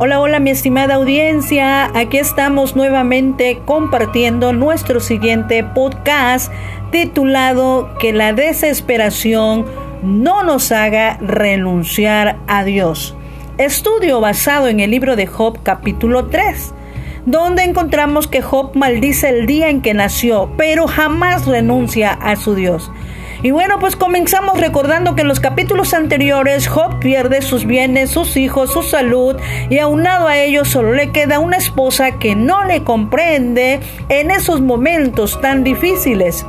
Hola, hola mi estimada audiencia, aquí estamos nuevamente compartiendo nuestro siguiente podcast titulado Que la desesperación no nos haga renunciar a Dios. Estudio basado en el libro de Job capítulo 3 donde encontramos que Job maldice el día en que nació, pero jamás renuncia a su Dios. Y bueno, pues comenzamos recordando que en los capítulos anteriores Job pierde sus bienes, sus hijos, su salud y aunado a ello solo le queda una esposa que no le comprende en esos momentos tan difíciles.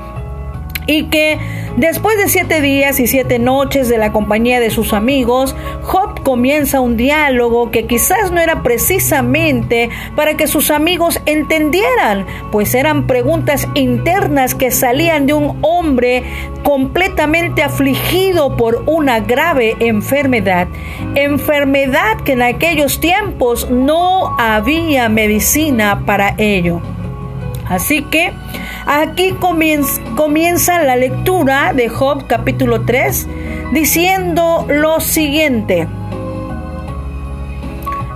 Y que después de siete días y siete noches de la compañía de sus amigos, Job comienza un diálogo que quizás no era precisamente para que sus amigos entendieran, pues eran preguntas internas que salían de un hombre completamente afligido por una grave enfermedad, enfermedad que en aquellos tiempos no había medicina para ello. Así que aquí comienza, la lectura de Job capítulo 3 diciendo lo siguiente.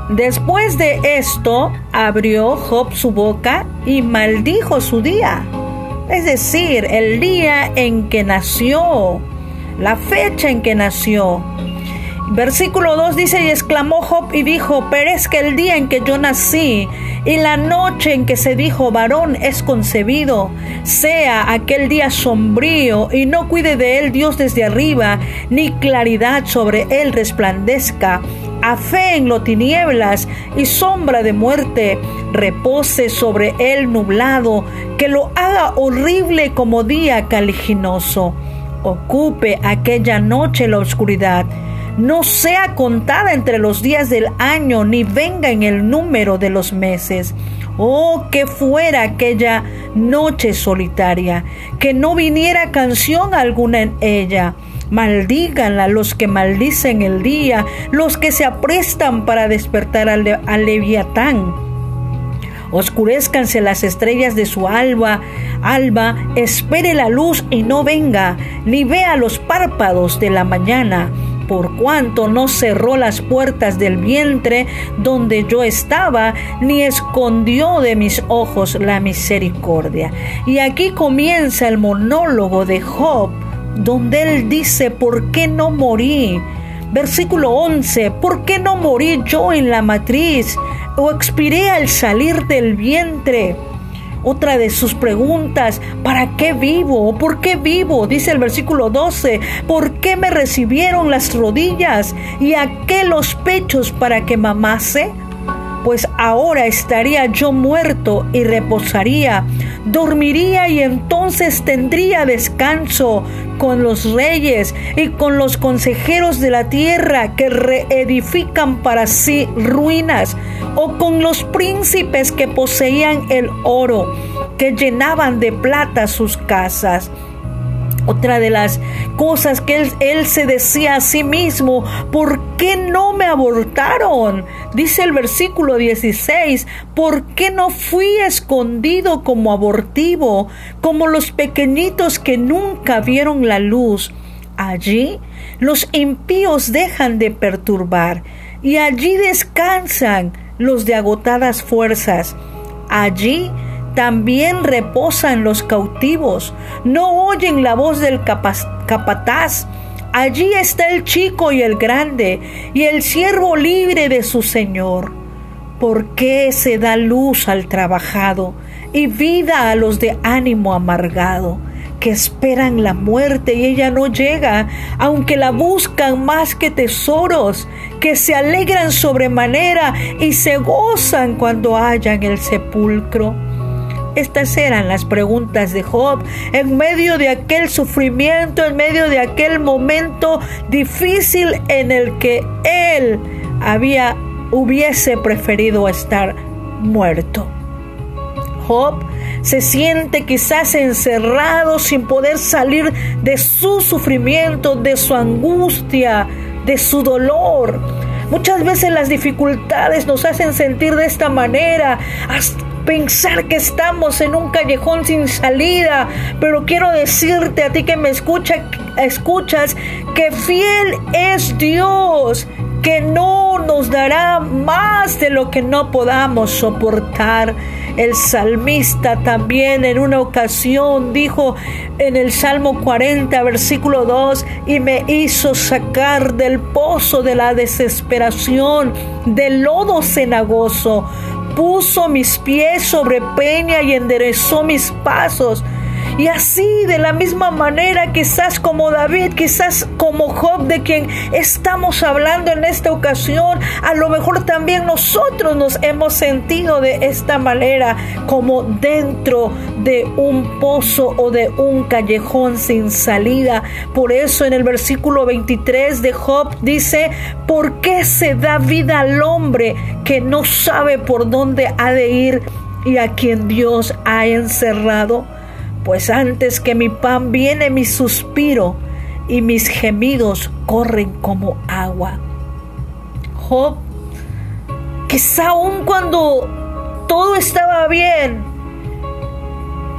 Después de esto abrió Job su boca y maldijo su día, es decir, el día en que nació, la fecha en que nació. Versículo 2 dice, y exclamó Job y dijo, perezca el día en que yo nací y la noche en que se dijo varón es concebido, sea aquel día sombrío y no cuide de él Dios desde arriba, ni claridad sobre él resplandezca. A fe en lo tinieblas y sombra de muerte, repose sobre él nublado, que lo haga horrible como día caliginoso. Ocupe aquella noche la oscuridad no sea contada entre los días del año, ni venga en el número de los meses. Oh, que fuera aquella noche solitaria, que no viniera canción alguna en ella. Maldíganla los que maldicen el día, los que se aprestan para despertar al, al leviatán. Oscurezcanse las estrellas de su alba, alba, espere la luz y no venga, ni vea los párpados de la mañana por cuanto no cerró las puertas del vientre donde yo estaba, ni escondió de mis ojos la misericordia. Y aquí comienza el monólogo de Job, donde él dice, ¿por qué no morí? Versículo 11, ¿por qué no morí yo en la matriz o expiré al salir del vientre? Otra de sus preguntas, ¿para qué vivo? ¿Por qué vivo? Dice el versículo 12, ¿por qué me recibieron las rodillas y a qué los pechos para que mamase? pues ahora estaría yo muerto y reposaría, dormiría y entonces tendría descanso con los reyes y con los consejeros de la tierra que reedifican para sí ruinas, o con los príncipes que poseían el oro, que llenaban de plata sus casas. Otra de las cosas que él, se decía a sí mismo, ¿por qué no me abortaron? Dice el versículo 16, ¿por qué no fui escondido como abortivo, como los pequeñitos que nunca vieron la luz? Allí los impíos dejan de perturbar y allí descansan los de agotadas fuerzas. Allí también reposan los cautivos, no oyen la voz del capataz. Allí está el chico y el grande, y el siervo libre de su Señor. ¿Por qué se da luz al trabajado y vida a los de ánimo amargado? que esperan la muerte y ella no llega, aunque la buscan más que tesoros, que se alegran sobremanera y se gozan cuando hallan el sepulcro. Estas eran las preguntas de Job en medio de aquel sufrimiento, en medio de aquel momento difícil en el que él había hubiese preferido estar muerto. Job se siente quizás encerrado sin poder salir de su sufrimiento, de su angustia, de su dolor. Muchas veces las dificultades nos hacen sentir de esta manera, pensar que estamos en un callejón sin salida, pero quiero decirte a ti que me escucha, escuchas que fiel es Dios que no nos dará más de lo que no podamos soportar. El salmista también en una ocasión dijo en el Salmo 40, versículo 2, y me hizo sacar del pozo de la desesperación, del lodo cenagoso, puso mis pies sobre peña y enderezó mis pasos y así, de la misma manera, quizás como David, quizás como Job, de quien estamos hablando en esta ocasión, a lo mejor también nosotros nos hemos sentido de esta manera, como dentro de un pozo o de un callejón sin salida. Por eso en el versículo 23 de Job dice, ¿por qué se da vida al hombre que no sabe por dónde ha de ir y a quien Dios ha encerrado? Pues antes que mi pan viene mi suspiro y mis gemidos corren como agua. Job, quizá aún cuando todo estaba bien,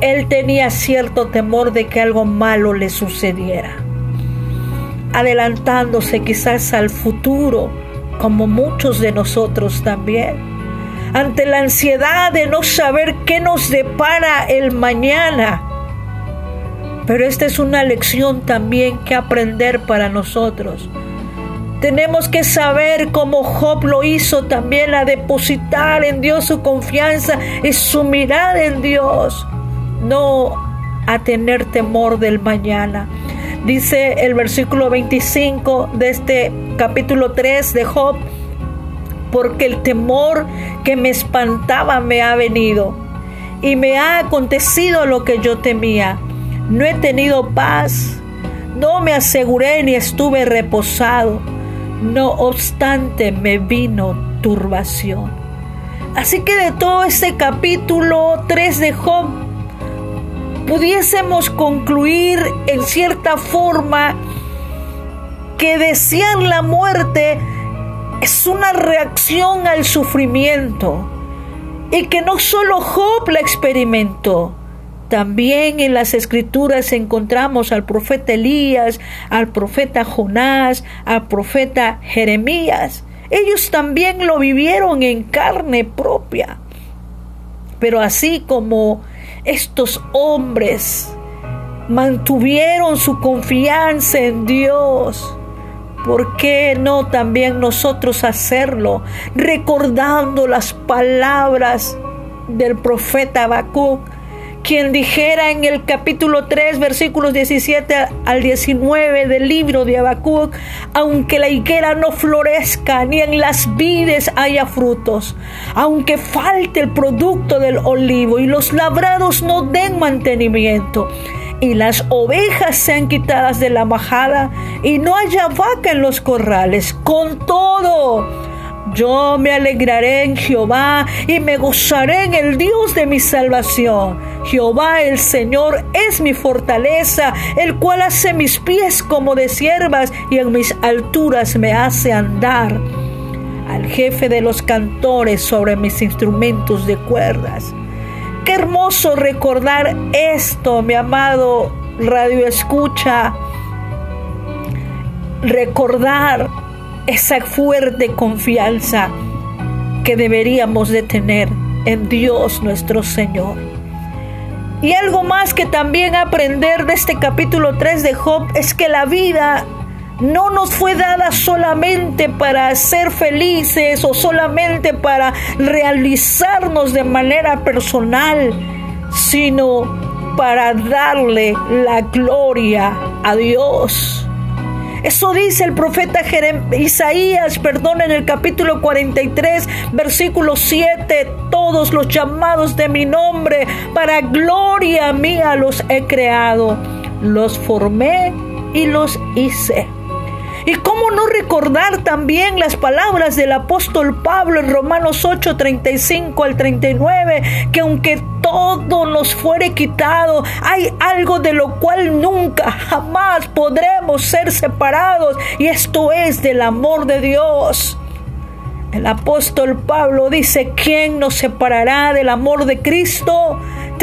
él tenía cierto temor de que algo malo le sucediera, adelantándose quizás al futuro, como muchos de nosotros también ante la ansiedad de no saber qué nos depara el mañana. Pero esta es una lección también que aprender para nosotros. Tenemos que saber cómo Job lo hizo también, a depositar en Dios su confianza y su mirada en Dios, no a tener temor del mañana. Dice el versículo 25 de este capítulo 3 de Job, porque el temor que me espantaba me ha venido y me ha acontecido lo que yo temía no he tenido paz, no me aseguré ni estuve reposado, no obstante me vino turbación. Así que de todo este capítulo 3 de Job, pudiésemos concluir en cierta forma que desear la muerte es una reacción al sufrimiento y que no solo Job la experimentó, también en las escrituras encontramos al profeta Elías, al profeta Jonás, al profeta Jeremías. Ellos también lo vivieron en carne propia. Pero así como estos hombres mantuvieron su confianza en Dios, ¿por qué no también nosotros hacerlo recordando las palabras del profeta Habacuc quien dijera en el capítulo 3, versículos 17 al 19 del libro de Habacuc, aunque la higuera no florezca ni en las vides haya frutos, aunque falte el producto del olivo y los labrados no den mantenimiento, y las ovejas sean quitadas de la majada y no haya vaca en los corrales, con todo, yo me alegraré en Jehová y me gozaré en el Dios de mi salvación. Jehová el Señor es mi fortaleza, el cual hace mis pies como de siervas y en mis alturas me hace andar. Al jefe de los cantores sobre mis instrumentos de cuerdas. Qué hermoso recordar esto, mi amado radio escucha. Recordar esa fuerte confianza que deberíamos de tener en Dios nuestro Señor. Y algo más que también aprender de este capítulo 3 de Job es que la vida no nos fue dada solamente para ser felices o solamente para realizarnos de manera personal, sino para darle la gloria a Dios. Eso dice el profeta Isaías, perdón, en el capítulo 43, versículo 7, todos los llamados de mi nombre, para gloria mía los he creado, los formé y los hice. ¿Y cómo no recordar también las palabras del apóstol Pablo en Romanos 8, 35 al 39, que aunque todo nos fuere quitado, hay algo de lo cual nunca, jamás podremos ser separados, y esto es del amor de Dios. El apóstol Pablo dice, ¿quién nos separará del amor de Cristo?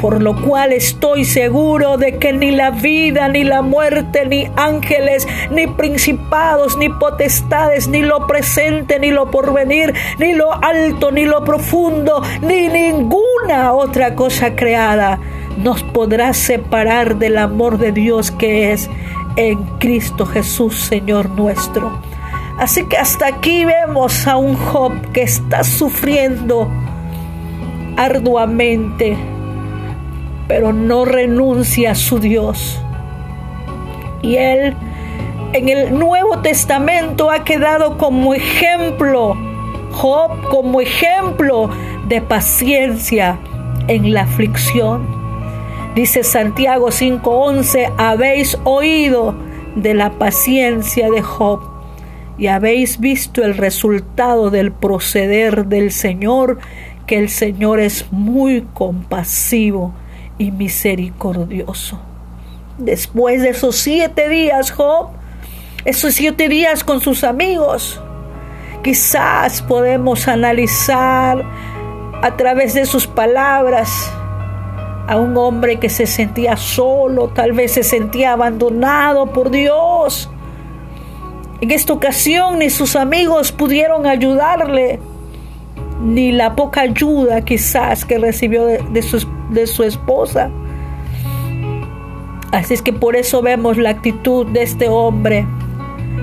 por lo cual estoy seguro de que ni la vida, ni la muerte, ni ángeles, ni principados, ni potestades, ni lo presente, ni lo porvenir, ni lo alto, ni lo profundo, ni ninguna otra cosa creada nos podrá separar del amor de Dios que es en Cristo Jesús, Señor nuestro. Así que hasta aquí vemos a un Job que está sufriendo arduamente pero no renuncia a su Dios. Y él en el Nuevo Testamento ha quedado como ejemplo, Job como ejemplo de paciencia en la aflicción. Dice Santiago 5:11, habéis oído de la paciencia de Job y habéis visto el resultado del proceder del Señor, que el Señor es muy compasivo y misericordioso. Después de esos siete días, Job, esos siete días con sus amigos, quizás podemos analizar a través de sus palabras a un hombre que se sentía solo, tal vez se sentía abandonado por Dios. En esta ocasión ni sus amigos pudieron ayudarle, ni la poca ayuda quizás que recibió de, sus de su esposa. Así es que por eso vemos la actitud de este hombre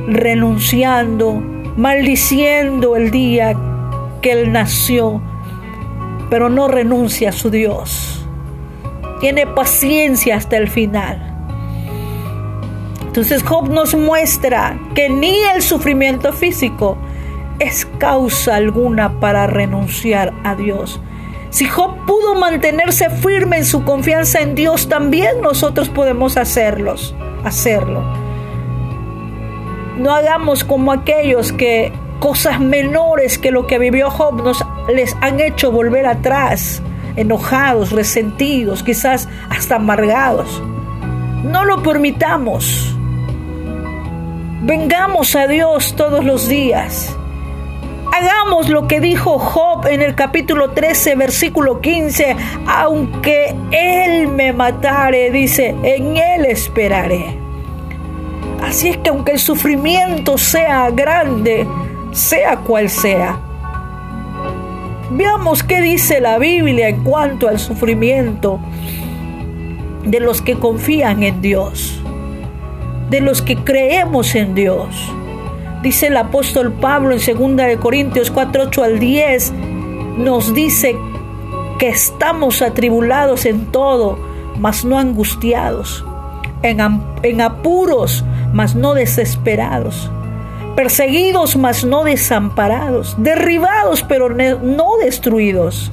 renunciando, maldiciendo el día que él nació, pero no renuncia a su Dios. Tiene paciencia hasta el final. Entonces Job nos muestra que ni el sufrimiento físico es causa alguna para renunciar a Dios. Si Job pudo mantenerse firme en su confianza en Dios, también nosotros podemos hacerlos, hacerlo. No hagamos como aquellos que cosas menores que lo que vivió Job nos les han hecho volver atrás, enojados, resentidos, quizás hasta amargados. No lo permitamos. Vengamos a Dios todos los días Hagamos lo que dijo Job en el capítulo 13, versículo 15. Aunque Él me matare, dice, en Él esperaré. Así es que aunque el sufrimiento sea grande, sea cual sea, veamos qué dice la Biblia en cuanto al sufrimiento de los que confían en Dios, de los que creemos en Dios. Dice el apóstol Pablo en 2 Corintios 4, 8 al 10, nos dice que estamos atribulados en todo, mas no angustiados, en, en apuros, mas no desesperados, perseguidos, mas no desamparados, derribados, pero no destruidos,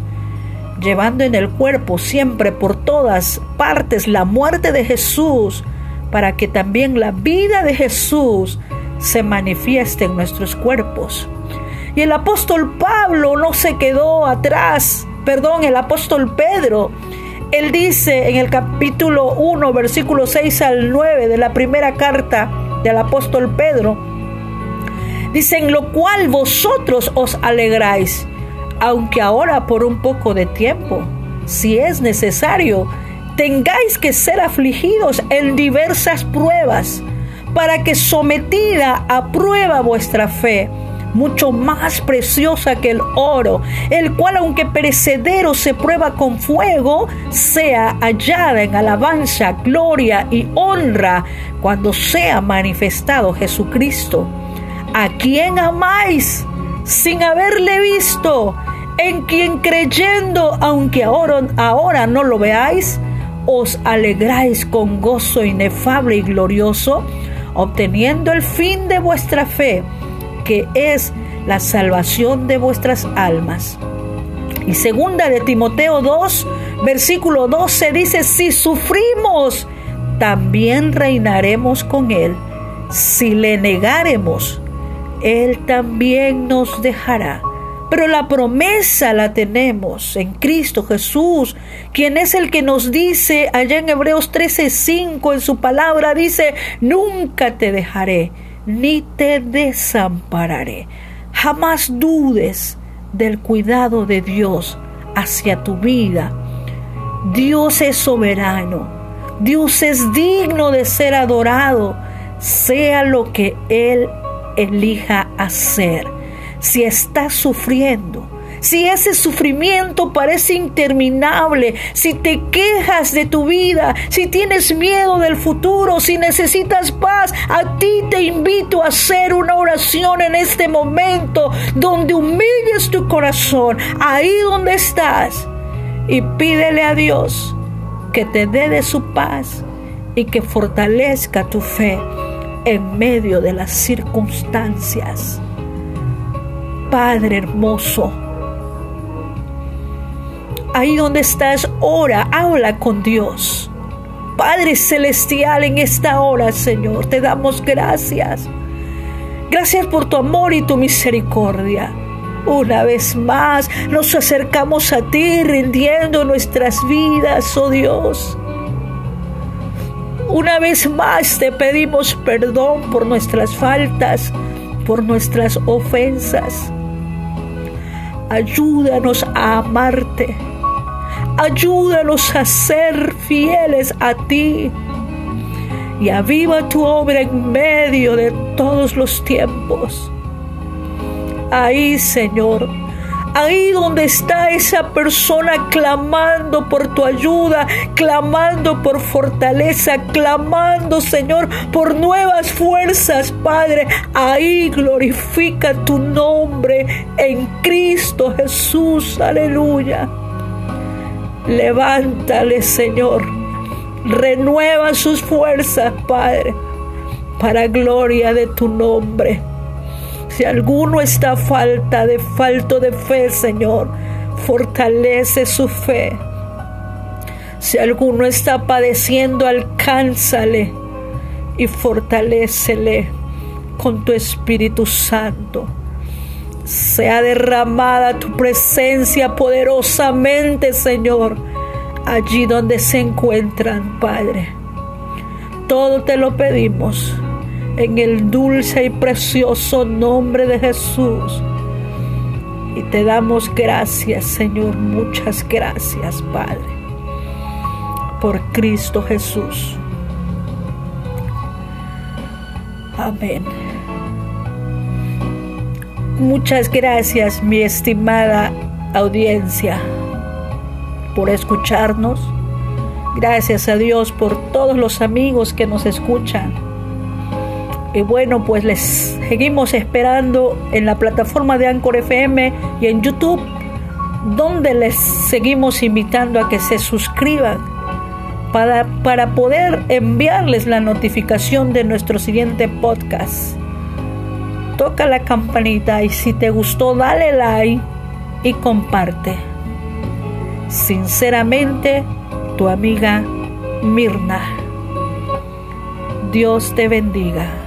llevando en el cuerpo siempre por todas partes la muerte de Jesús, para que también la vida de Jesús se manifieste en nuestros cuerpos. Y el apóstol Pablo no se quedó atrás, perdón, el apóstol Pedro, él dice en el capítulo 1, versículo 6 al 9 de la primera carta del apóstol Pedro, dice, en lo cual vosotros os alegráis, aunque ahora por un poco de tiempo, si es necesario, tengáis que ser afligidos en diversas pruebas para que sometida a prueba vuestra fe, mucho más preciosa que el oro, el cual aunque perecedero se prueba con fuego, sea hallada en alabanza, gloria y honra cuando sea manifestado Jesucristo, a quien amáis sin haberle visto, en quien creyendo, aunque ahora, ahora no lo veáis, os alegráis con gozo inefable y glorioso, obteniendo el fin de vuestra fe, que es la salvación de vuestras almas. Y segunda de Timoteo 2, versículo 12 dice, si sufrimos, también reinaremos con Él. Si le negaremos, Él también nos dejará. Pero la promesa la tenemos en Cristo Jesús, quien es el que nos dice allá en Hebreos 13:5 en su palabra dice, "Nunca te dejaré ni te desampararé." Jamás dudes del cuidado de Dios hacia tu vida. Dios es soberano. Dios es digno de ser adorado, sea lo que Él elija hacer. Si estás sufriendo, si ese sufrimiento parece interminable, si te quejas de tu vida, si tienes miedo del futuro, si necesitas paz, a ti te invito a hacer una oración en este momento donde humilles tu corazón, ahí donde estás, y pídele a Dios que te dé de su paz y que fortalezca tu fe en medio de las circunstancias. Padre hermoso, ahí donde estás, ora, habla con Dios. Padre Celestial, en esta hora, Señor, te damos gracias. Gracias por tu amor y tu misericordia. Una vez más nos acercamos a ti rindiendo nuestras vidas, oh Dios. Una vez más te pedimos perdón por nuestras faltas, por nuestras ofensas. Ayúdanos a amarte. Ayúdanos a ser fieles a ti. Y aviva tu obra en medio de todos los tiempos. Ahí, Señor, ahí donde está esa persona clamando por tu ayuda, clamando por fortaleza, clamando, Señor, por nuevas fuerzas, Padre. Ahí glorifica tu nombre en Cristo Jesús. Aleluya. Levántale, Señor. Renueva sus fuerzas, Padre, para gloria de tu nombre. Si alguno está falta de falto de fe, Señor, fortalece su fe. Si alguno está padeciendo, alcánzale y fortalécele con tu Espíritu Santo. Sea derramada tu presencia poderosamente, Señor, allí donde se encuentran, Padre. Todo te lo pedimos en el dulce y precioso nombre de Jesús. Y te damos gracias, Señor, muchas gracias, Padre, por Cristo Jesús. Amén. Muchas gracias, mi estimada audiencia, por escucharnos. Gracias a Dios por todos los amigos que nos escuchan y bueno, pues les seguimos esperando en la plataforma de Anchor FM y en YouTube, donde les seguimos invitando a que se suscriban para, para poder enviarles la notificación de nuestro siguiente podcast. Toca la campanita y si te gustó, dale like y comparte. Sinceramente, tu amiga Mirna. Dios te bendiga.